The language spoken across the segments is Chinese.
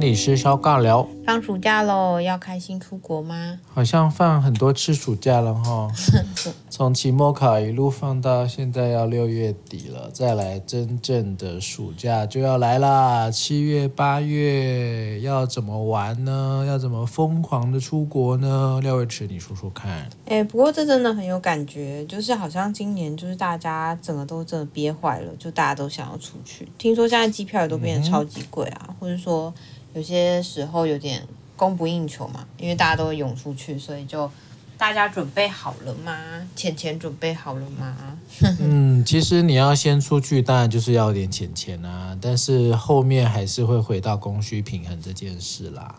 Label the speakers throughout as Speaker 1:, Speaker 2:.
Speaker 1: 心理师肖尬聊。
Speaker 2: 放暑假喽，要开心出国吗？
Speaker 1: 好像放很多次暑假了哈，从期末考一路放到现在要六月底了，再来真正的暑假就要来啦，七月八月要怎么玩呢？要怎么疯狂的出国呢？廖伟池，你说说看。
Speaker 2: 哎、欸，不过这真的很有感觉，就是好像今年就是大家整个都真的憋坏了，就大家都想要出去。听说现在机票也都变得超级贵啊，嗯、或者说。有些时候有点供不应求嘛，因为大家都会涌出去，所以就大家准备好了吗？钱钱准备好了吗？
Speaker 1: 嗯，其实你要先出去，当然就是要点钱钱啊，但是后面还是会回到供需平衡这件事啦。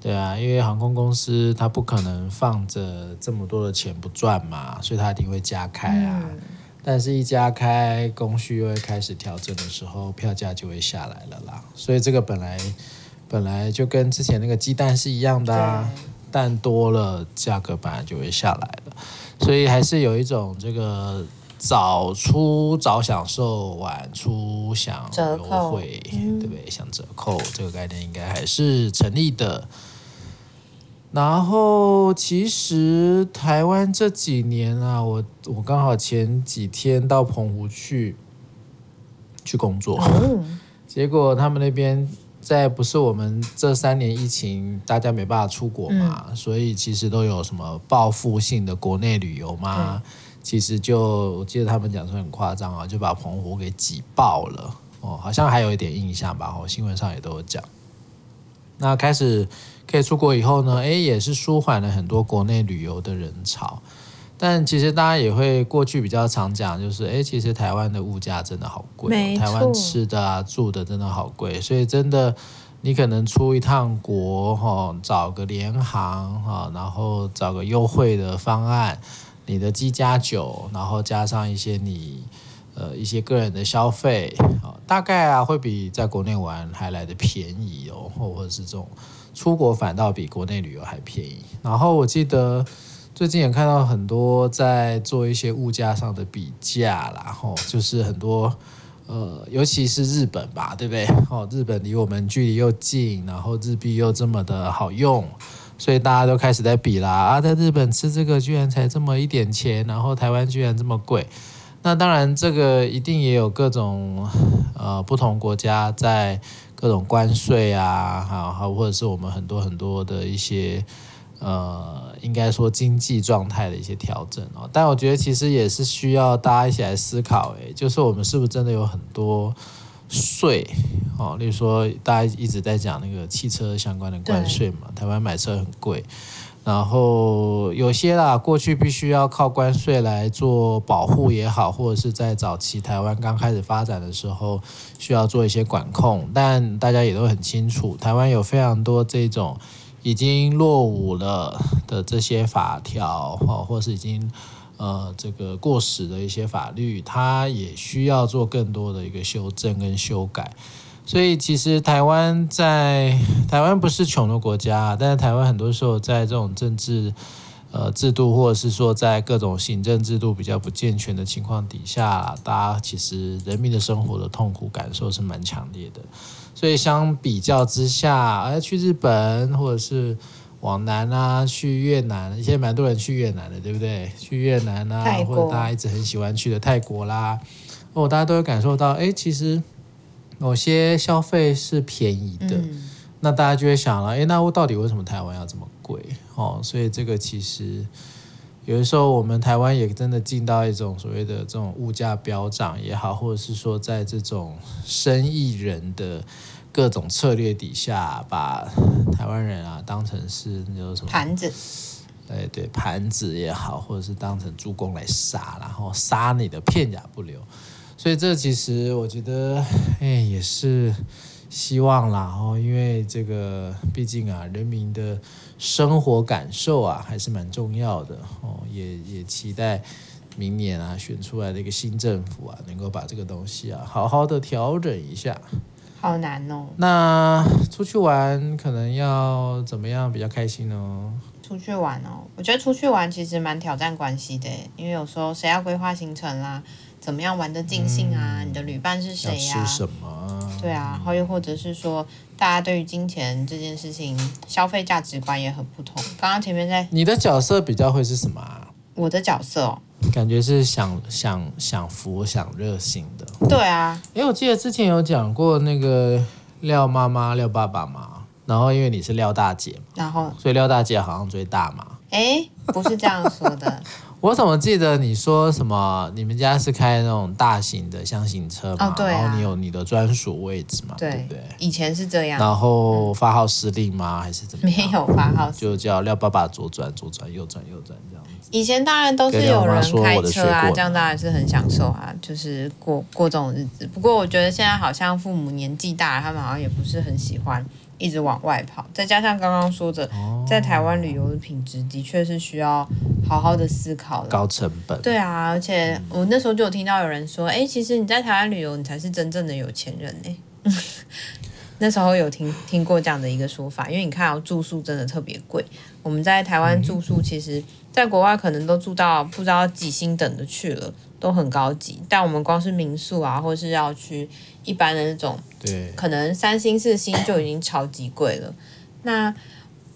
Speaker 1: 对啊，因为航空公司它不可能放着这么多的钱不赚嘛，所以它一定会加开啊。嗯、但是，一加开，供需又会开始调整的时候，票价就会下来了啦。所以这个本来。本来就跟之前那个鸡蛋是一样的啊，蛋多了，价格本来就会下来了，所以还是有一种这个早出早享受，晚出享优惠，对不对？享折扣这个概念应该还是成立的。然后其实台湾这几年啊，我我刚好前几天到澎湖去去工作，结果他们那边。在不是我们这三年疫情，大家没办法出国嘛，嗯、所以其实都有什么报复性的国内旅游嘛。嗯、其实就我记得他们讲说很夸张啊，就把澎湖给挤爆了哦，好像还有一点印象吧，哦，新闻上也都有讲。那开始可以出国以后呢，诶，也是舒缓了很多国内旅游的人潮。但其实大家也会过去比较常讲，就是哎，其实台湾的物价真的好贵。台湾吃的啊、住的真的好贵，所以真的你可能出一趟国哈，找个联航哈，然后找个优惠的方案，你的机加酒，然后加上一些你呃一些个人的消费，大概啊会比在国内玩还来的便宜哦，或者是这种出国反倒比国内旅游还便宜。然后我记得。最近也看到很多在做一些物价上的比价啦，吼，就是很多呃，尤其是日本吧，对不对？哦，日本离我们距离又近，然后日币又这么的好用，所以大家都开始在比啦。啊，在日本吃这个居然才这么一点钱，然后台湾居然这么贵。那当然，这个一定也有各种呃不同国家在各种关税啊，好，或者是我们很多很多的一些。呃，应该说经济状态的一些调整哦，但我觉得其实也是需要大家一起来思考，诶，就是我们是不是真的有很多税哦？例如说，大家一直在讲那个汽车相关的关税嘛，台湾买车很贵，然后有些啦，过去必须要靠关税来做保护也好，或者是在早期台湾刚开始发展的时候需要做一些管控，但大家也都很清楚，台湾有非常多这种。已经落伍了的这些法条，哈，或是已经呃这个过时的一些法律，它也需要做更多的一个修正跟修改。所以其实台湾在台湾不是穷的国家，但是台湾很多时候在这种政治呃制度，或者是说在各种行政制度比较不健全的情况底下，大家其实人民的生活的痛苦感受是蛮强烈的。所以相比较之下，而去日本或者是往南啊，去越南，现在蛮多人去越南的，对不对？去越南啊，或者大家一直很喜欢去的泰国啦，哦，大家都会感受到，哎，其实某些消费是便宜的，嗯、那大家就会想了，哎，那我到底为什么台湾要这么贵？哦，所以这个其实。有的时候，我们台湾也真的进到一种所谓的这种物价飙涨也好，或者是说在这种生意人的各种策略底下，把台湾人啊当成是那种什么
Speaker 2: 盘子，
Speaker 1: 哎对，盘子也好，或者是当成助攻来杀，然后杀你的片甲不留。所以这其实我觉得，哎，也是。希望啦，哦，因为这个毕竟啊，人民的生活感受啊，还是蛮重要的哦。也也期待明年啊，选出来的一个新政府啊，能够把这个东西啊，好好的调整一下。
Speaker 2: 好难哦。
Speaker 1: 那出去玩可能要怎么样比较开心呢？
Speaker 2: 出去玩哦，我觉得出去玩其实蛮挑战关系的，因为有时候谁要规划行程啦，怎么样玩得尽兴啊？嗯、你的旅伴是谁呀？
Speaker 1: 要吃什么？
Speaker 2: 对啊，然后又或者是说，大家对于金钱这件事情消费价值观也很不同。刚刚前面在
Speaker 1: 你的角色比较会是什么啊？
Speaker 2: 我的角色哦，
Speaker 1: 感觉是享享享福享热心的。
Speaker 2: 对啊，
Speaker 1: 因为，我记得之前有讲过那个廖妈妈、廖爸爸嘛，然后因为你是廖大姐嘛，
Speaker 2: 然后
Speaker 1: 所以廖大姐好像最大嘛。
Speaker 2: 哎，不是这样说的。
Speaker 1: 我怎么记得你说什么？你们家是开那种大型的箱型车嘛？
Speaker 2: 哦，对啊。
Speaker 1: 然后你有你的专属位置嘛？
Speaker 2: 对，
Speaker 1: 对不对？
Speaker 2: 以前是这样。
Speaker 1: 然后发号施令吗？还是怎么样？
Speaker 2: 没有发号，
Speaker 1: 就叫廖爸爸左转左转右转右转这样子。
Speaker 2: 以前当然都是有人开车啊，这样当然是很享受啊，就是过过这种日子。不过我觉得现在好像父母年纪大了，他们好像也不是很喜欢。一直往外跑，再加上刚刚说的，在台湾旅游的品质的确是需要好好的思考的。
Speaker 1: 高成本。
Speaker 2: 对啊，而且我那时候就有听到有人说，哎，其实你在台湾旅游，你才是真正的有钱人呢。那时候有听听过这样的一个说法，因为你看，住宿真的特别贵。我们在台湾住宿，其实在国外可能都住到不知道几星等的去了，都很高级。但我们光是民宿啊，或是要去。一般的那种，
Speaker 1: 对，
Speaker 2: 可能三星四星就已经超级贵了。那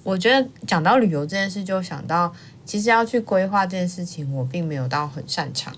Speaker 2: 我觉得讲到旅游这件事，就想到其实要去规划这件事情，我并没有到很擅长。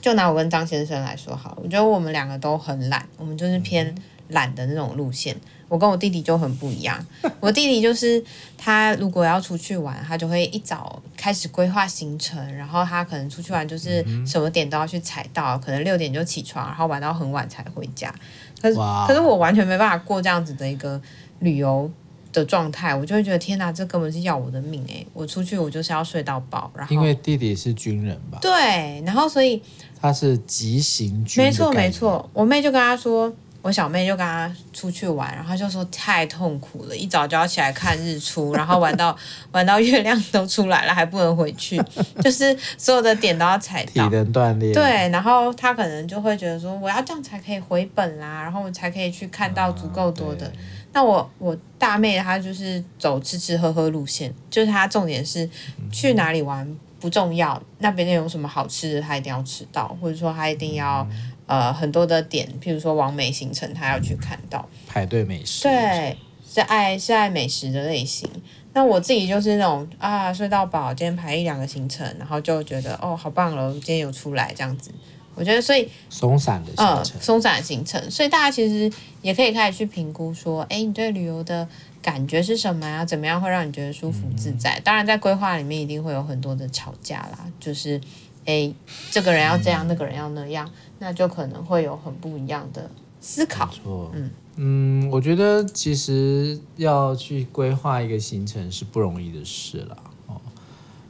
Speaker 2: 就拿我跟张先生来说好，我觉得我们两个都很懒，我们就是偏懒的那种路线。我跟我弟弟就很不一样，我弟弟就是他如果要出去玩，他就会一早开始规划行程，然后他可能出去玩就是什么点都要去踩到，可能六点就起床，然后玩到很晚才回家。可是可是我完全没办法过这样子的一个旅游的状态，我就会觉得天哪，这根本是要我的命诶！我出去我就是要睡到饱，然后
Speaker 1: 因为弟弟是军人吧？
Speaker 2: 对，然后所以
Speaker 1: 他是急行军，
Speaker 2: 没错没错，我妹就跟他说。我小妹就跟他出去玩，然后就说太痛苦了，一早就要起来看日出，然后玩到玩到月亮都出来了还不能回去，就是所有的点都要踩到。
Speaker 1: 体能锻炼。
Speaker 2: 对，然后他可能就会觉得说，我要这样才可以回本啦，然后我才可以去看到足够多的。啊、那我我大妹她就是走吃吃喝喝路线，就是她重点是去哪里玩不重要，嗯、那边有什么好吃的她一定要吃到，或者说她一定要。呃，很多的点，譬如说完美行程，他要去看到
Speaker 1: 排队美食，
Speaker 2: 对，是爱是爱美食的类型。那我自己就是那种啊，睡到饱，今天排一两个行程，然后就觉得哦，好棒了，今天有出来这样子。我觉得所以
Speaker 1: 松散的行程，
Speaker 2: 松散的行程，所以大家其实也可以开始去评估说，哎，你对旅游的感觉是什么呀？怎么样会让你觉得舒服自在？嗯、当然，在规划里面一定会有很多的吵架啦，就是哎，这个人要这样，嗯、那个人要那样。那就可能会有很不一样的思考。嗯
Speaker 1: 嗯，我觉得其实要去规划一个行程是不容易的事了哦。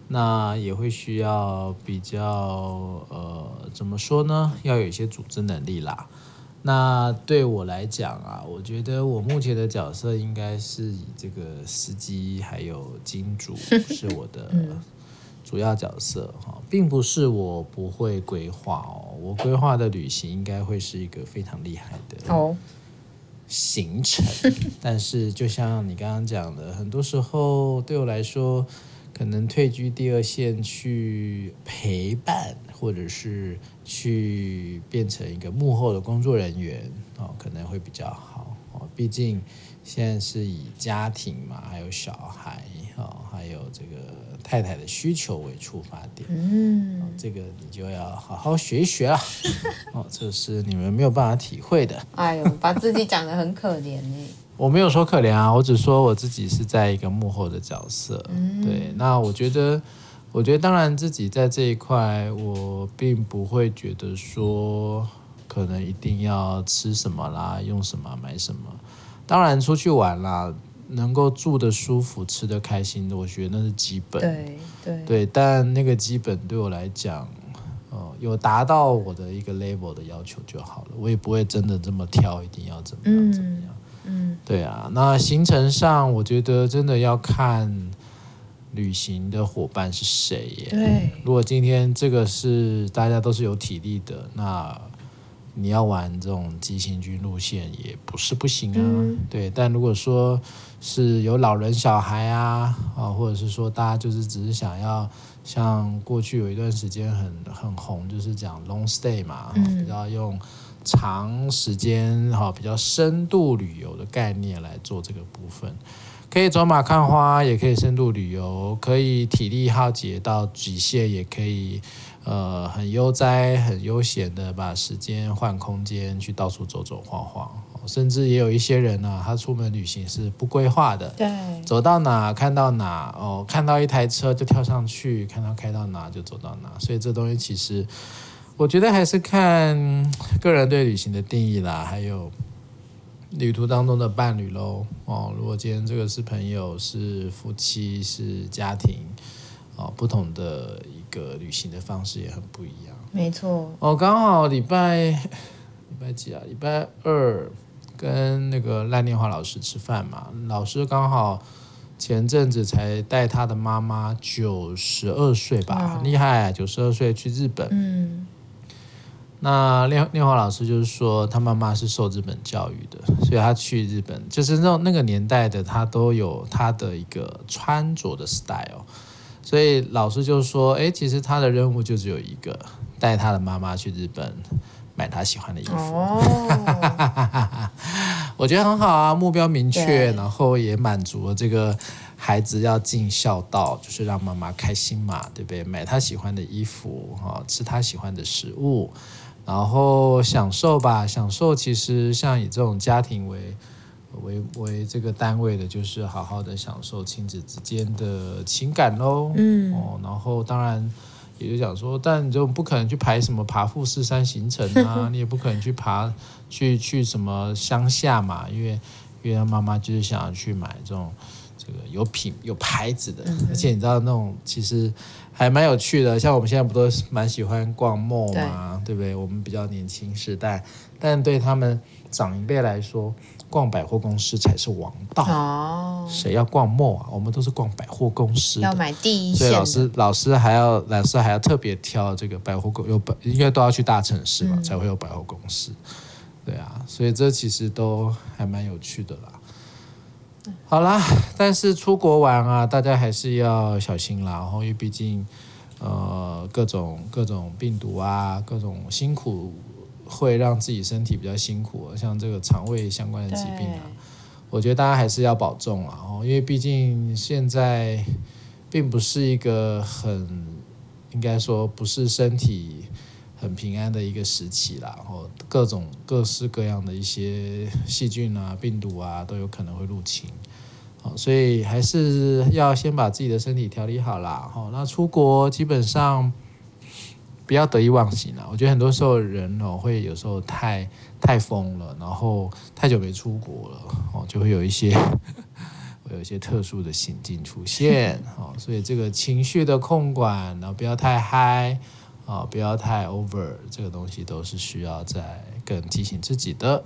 Speaker 1: 那也会需要比较呃，怎么说呢？要有一些组织能力啦。那对我来讲啊，我觉得我目前的角色应该是以这个司机还有金主 是我的。嗯主要角色哈，并不是我不会规划哦，我规划的旅行应该会是一个非常厉害的哦行程。但是就像你刚刚讲的，很多时候对我来说，可能退居第二线去陪伴，或者是去变成一个幕后的工作人员哦，可能会比较好哦。毕竟现在是以家庭嘛，还有小孩哦，还有这个。太太的需求为出发点，嗯、哦，这个你就要好好学一学啊，哦，这是你们没有办法体会的。
Speaker 2: 哎呦，把自己讲得很可怜呢。
Speaker 1: 我没有说可怜啊，我只说我自己是在一个幕后的角色。嗯、对，那我觉得，我觉得当然自己在这一块，我并不会觉得说可能一定要吃什么啦，用什么买什么。当然出去玩啦。能够住的舒服、吃的开心的，我觉得那是基本。
Speaker 2: 对对
Speaker 1: 对，但那个基本对我来讲，哦，有达到我的一个 level 的要求就好了。我也不会真的这么挑，一定要怎么样怎么样。嗯，对啊。那行程上，我觉得真的要看旅行的伙伴是谁耶。
Speaker 2: 对。
Speaker 1: 如果今天这个是大家都是有体力的，那。你要玩这种急行军路线也不是不行啊，嗯、对。但如果说是有老人、小孩啊，啊，或者是说大家就是只是想要像过去有一段时间很很红，就是讲 long stay 嘛，嗯、然后用长时间哈比较深度旅游的概念来做这个部分，可以走马看花，也可以深度旅游，可以体力耗竭到极限，也可以呃很悠哉、很悠闲的把时间换空间去到处走走晃晃。甚至也有一些人呢、啊，他出门旅行是不规划的，
Speaker 2: 对，
Speaker 1: 走到哪看到哪哦，看到一台车就跳上去，看到开到哪就走到哪。所以这东西其实，我觉得还是看个人对旅行的定义啦，还有旅途当中的伴侣喽。哦，如果今天这个是朋友、是夫妻、是家庭，哦，不同的一个旅行的方式也很不一样。
Speaker 2: 没错。
Speaker 1: 哦，刚好礼拜 礼拜几啊？礼拜二。跟那个赖念华老师吃饭嘛，老师刚好前阵子才带他的妈妈九十二岁吧，厉害，九十二岁去日本。嗯，那念念华老师就是说，他妈妈是受日本教育的，所以他去日本就是那那个年代的他都有他的一个穿着的 style，所以老师就说，哎，其实他的任务就只有一个，带他的妈妈去日本。买他喜欢的衣服，哦、我觉得很好啊，目标明确，然后也满足了这个孩子要尽孝道，就是让妈妈开心嘛，对不对？买他喜欢的衣服，哈，吃他喜欢的食物，然后享受吧，享受。其实像以这种家庭为为为这个单位的，就是好好的享受亲子之间的情感喽。嗯，哦，然后当然。也就讲说，但你就不可能去排什么爬富士山行程啊，你也不可能去爬去去什么乡下嘛，因为因为他妈妈就是想要去买这种这个有品有牌子的，而且你知道那种其实还蛮有趣的，像我们现在不都蛮喜欢逛 mall 嘛，对，对不对？我们比较年轻时代，但对他们长一辈来说。逛百货公司才是王道哦！谁要逛 mall 啊？我们都是逛百货公司，
Speaker 2: 要买第一线。
Speaker 1: 所以老师老师还要老师还要特别挑这个百货公有百，应该都要去大城市嘛，嗯、才会有百货公司。对啊，所以这其实都还蛮有趣的啦。好啦，但是出国玩啊，大家还是要小心啦。然后因为毕竟呃各种各种病毒啊，各种辛苦。会让自己身体比较辛苦，像这个肠胃相关的疾病啊，我觉得大家还是要保重啊，哦，因为毕竟现在并不是一个很，应该说不是身体很平安的一个时期啦，然后各种各式各样的一些细菌啊、病毒啊都有可能会入侵，所以还是要先把自己的身体调理好啦，好，那出国基本上。不要得意忘形了。我觉得很多时候人哦，会有时候太太疯了，然后太久没出国了哦，就会有一些 会有一些特殊的行径出现哦。所以这个情绪的控管，然后不要太嗨啊，不要太 over，这个东西都是需要在更提醒自己的。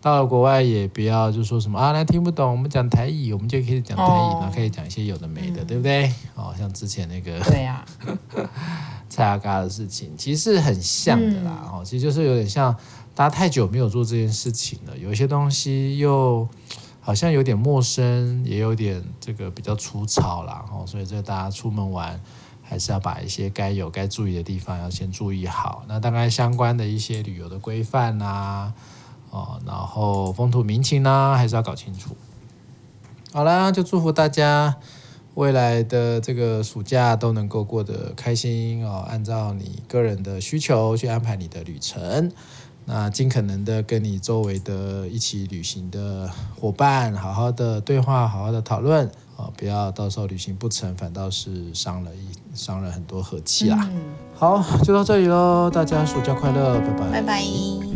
Speaker 1: 到了国外也不要就说什么啊，那听不懂，我们讲台语，我们就可以讲台语，然后可以讲一些有的没的，对不对？哦，像之前那个
Speaker 2: 对呀。
Speaker 1: 蔡阿嘎的事情其实是很像的啦，哦、嗯，其实就是有点像大家太久没有做这件事情了，有一些东西又好像有点陌生，也有点这个比较粗糙啦，哦，所以这大家出门玩还是要把一些该有该注意的地方要先注意好。那大概相关的一些旅游的规范呐，哦，然后风土民情呢，还是要搞清楚。好啦，就祝福大家。未来的这个暑假都能够过得开心哦，按照你个人的需求去安排你的旅程，那尽可能的跟你周围的一起旅行的伙伴好好的对话，好好的讨论啊，不要到时候旅行不成，反倒是伤了一伤了很多和气啦。嗯、好，就到这里喽，大家暑假快乐，拜拜，
Speaker 2: 拜拜。